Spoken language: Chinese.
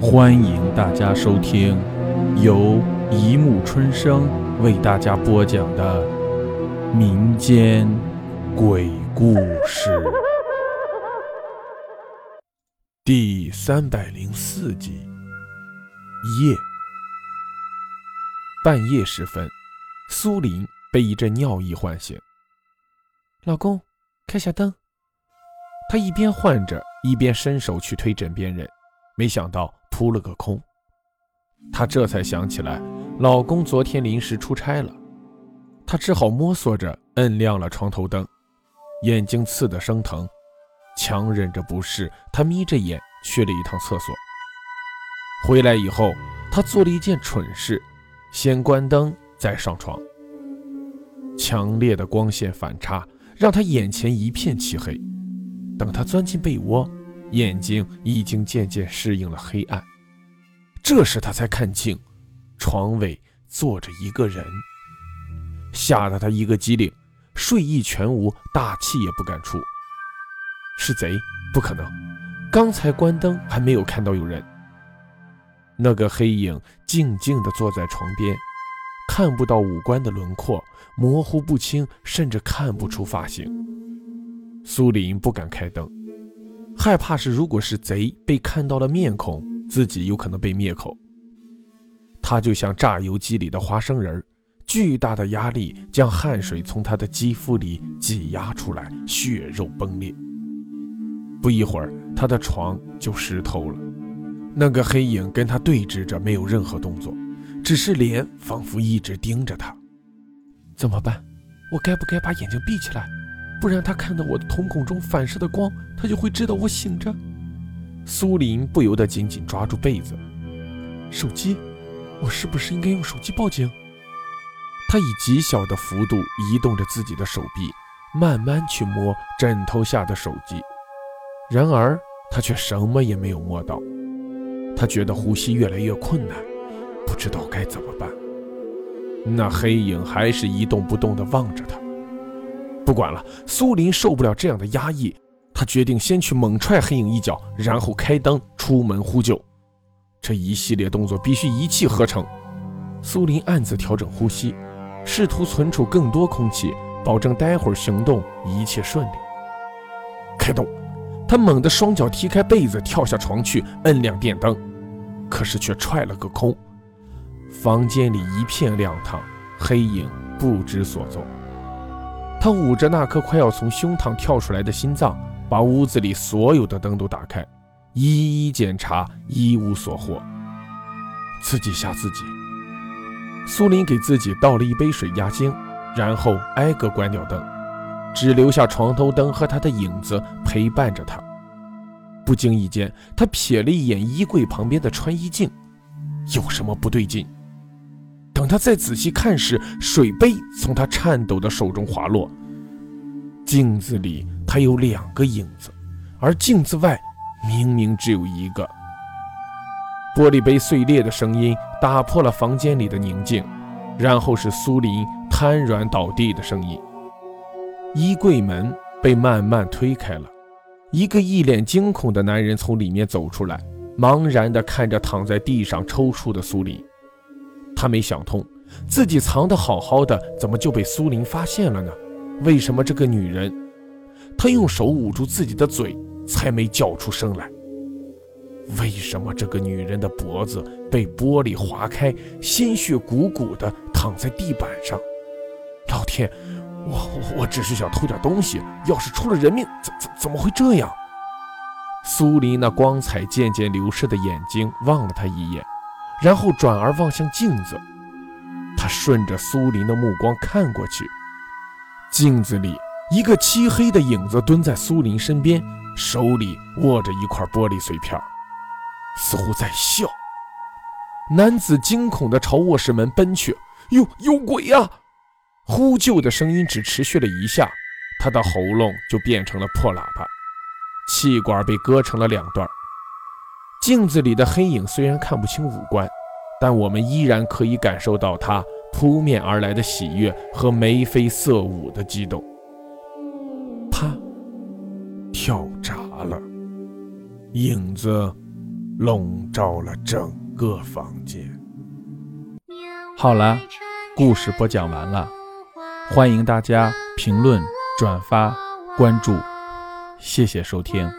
欢迎大家收听由一木春生为大家播讲的民间鬼故事第三百零四集。夜，半夜时分，苏林被一阵尿意唤醒。老公，开下灯。他一边唤着，一边伸手去推枕边人，没想到扑了个空。她这才想起来，老公昨天临时出差了，她只好摸索着摁亮了床头灯，眼睛刺得生疼，强忍着不适，她眯着眼去了一趟厕所。回来以后，他做了一件蠢事，先关灯再上床。强烈的光线反差让他眼前一片漆黑。等他钻进被窝，眼睛已经渐渐适应了黑暗。这时他才看清，床尾坐着一个人，吓得他一个机灵，睡意全无，大气也不敢出。是贼？不可能！刚才关灯还没有看到有人。那个黑影静静地坐在床边，看不到五官的轮廓，模糊不清，甚至看不出发型。苏林不敢开灯，害怕是如果是贼被看到了面孔，自己有可能被灭口。他就像榨油机里的花生仁巨大的压力将汗水从他的肌肤里挤压出来，血肉崩裂。不一会儿，他的床就湿透了。那个黑影跟他对峙着，没有任何动作，只是脸仿佛一直盯着他。怎么办？我该不该把眼睛闭起来？不然他看到我的瞳孔中反射的光，他就会知道我醒着。苏林不由得紧紧抓住被子。手机，我是不是应该用手机报警？他以极小的幅度移动着自己的手臂，慢慢去摸枕头下的手机。然而他却什么也没有摸到。他觉得呼吸越来越困难，不知道该怎么办。那黑影还是一动不动地望着他。不管了，苏林受不了这样的压抑，他决定先去猛踹黑影一脚，然后开灯出门呼救。这一系列动作必须一气呵成。苏林暗自调整呼吸，试图存储更多空气，保证待会儿行动一切顺利。开动！他猛地双脚踢开被子，跳下床去，摁亮电灯，可是却踹了个空。房间里一片亮堂，黑影不知所踪。他捂着那颗快要从胸膛跳出来的心脏，把屋子里所有的灯都打开，一一检查，一无所获。自己吓自己。苏林给自己倒了一杯水压惊，然后挨个关掉灯，只留下床头灯和他的影子陪伴着他。不经意间，他瞥了一眼衣柜旁边的穿衣镜，有什么不对劲？他再仔细看时，水杯从他颤抖的手中滑落。镜子里他有两个影子，而镜子外明明只有一个。玻璃杯碎裂的声音打破了房间里的宁静，然后是苏林瘫软倒地的声音。衣柜门被慢慢推开了，一个一脸惊恐的男人从里面走出来，茫然地看着躺在地上抽搐的苏林。他没想通，自己藏得好好的，怎么就被苏林发现了呢？为什么这个女人？他用手捂住自己的嘴，才没叫出声来。为什么这个女人的脖子被玻璃划开，鲜血鼓鼓的躺在地板上？老天，我我只是想偷点东西，要是出了人命，怎怎怎么会这样？苏林那光彩渐渐流失的眼睛望了他一眼。然后转而望向镜子，他顺着苏林的目光看过去，镜子里一个漆黑的影子蹲在苏林身边，手里握着一块玻璃碎片，似乎在笑。男子惊恐地朝卧室门奔去，有有鬼呀！呼救的声音只持续了一下，他的喉咙就变成了破喇叭，气管被割成了两段。镜子里的黑影虽然看不清五官，但我们依然可以感受到他扑面而来的喜悦和眉飞色舞的激动。啪，跳闸了，影子笼罩了整个房间。好了，故事播讲完了，欢迎大家评论、转发、关注，谢谢收听。